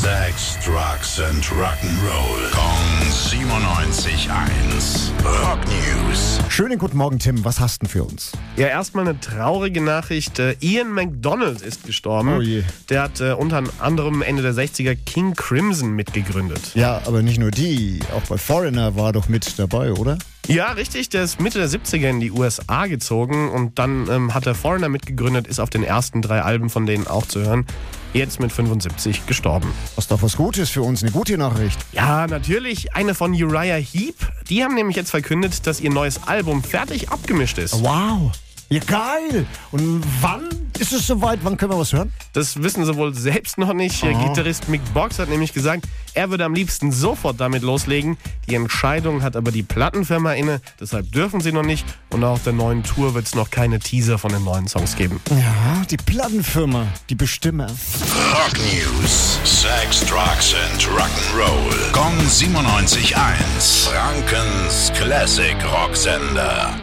Sex, Drugs and Rock'n'Roll. Kong 97.1. Rock News. Schönen guten Morgen, Tim. Was hast du denn für uns? Ja, erstmal eine traurige Nachricht. Äh, Ian McDonald ist gestorben. Oh je. Der hat äh, unter anderem Ende der 60er King Crimson mitgegründet. Ja, aber nicht nur die. Auch bei Foreigner war doch mit dabei, oder? Ja, richtig. Der ist Mitte der 70er in die USA gezogen und dann ähm, hat er Foreigner mitgegründet, ist auf den ersten drei Alben von denen auch zu hören. Jetzt mit 75 gestorben. Was doch was Gutes für uns, eine gute Nachricht. Ja, natürlich eine von Uriah Heep. Die haben nämlich jetzt verkündet, dass ihr neues Album fertig abgemischt ist. Wow. Ja, geil. Und wann ist es soweit? Wann können wir was hören? Das wissen sie wohl selbst noch nicht. Der Aha. Gitarrist Mick Box hat nämlich gesagt, er würde am liebsten sofort damit loslegen. Die Entscheidung hat aber die Plattenfirma inne, deshalb dürfen sie noch nicht. Und auch auf der neuen Tour wird es noch keine Teaser von den neuen Songs geben. Ja, die Plattenfirma, die Bestimmer. Rock News. Sex, Drugs and Rock'n'Roll. Kong 97.1. Frankens Classic Rocksender.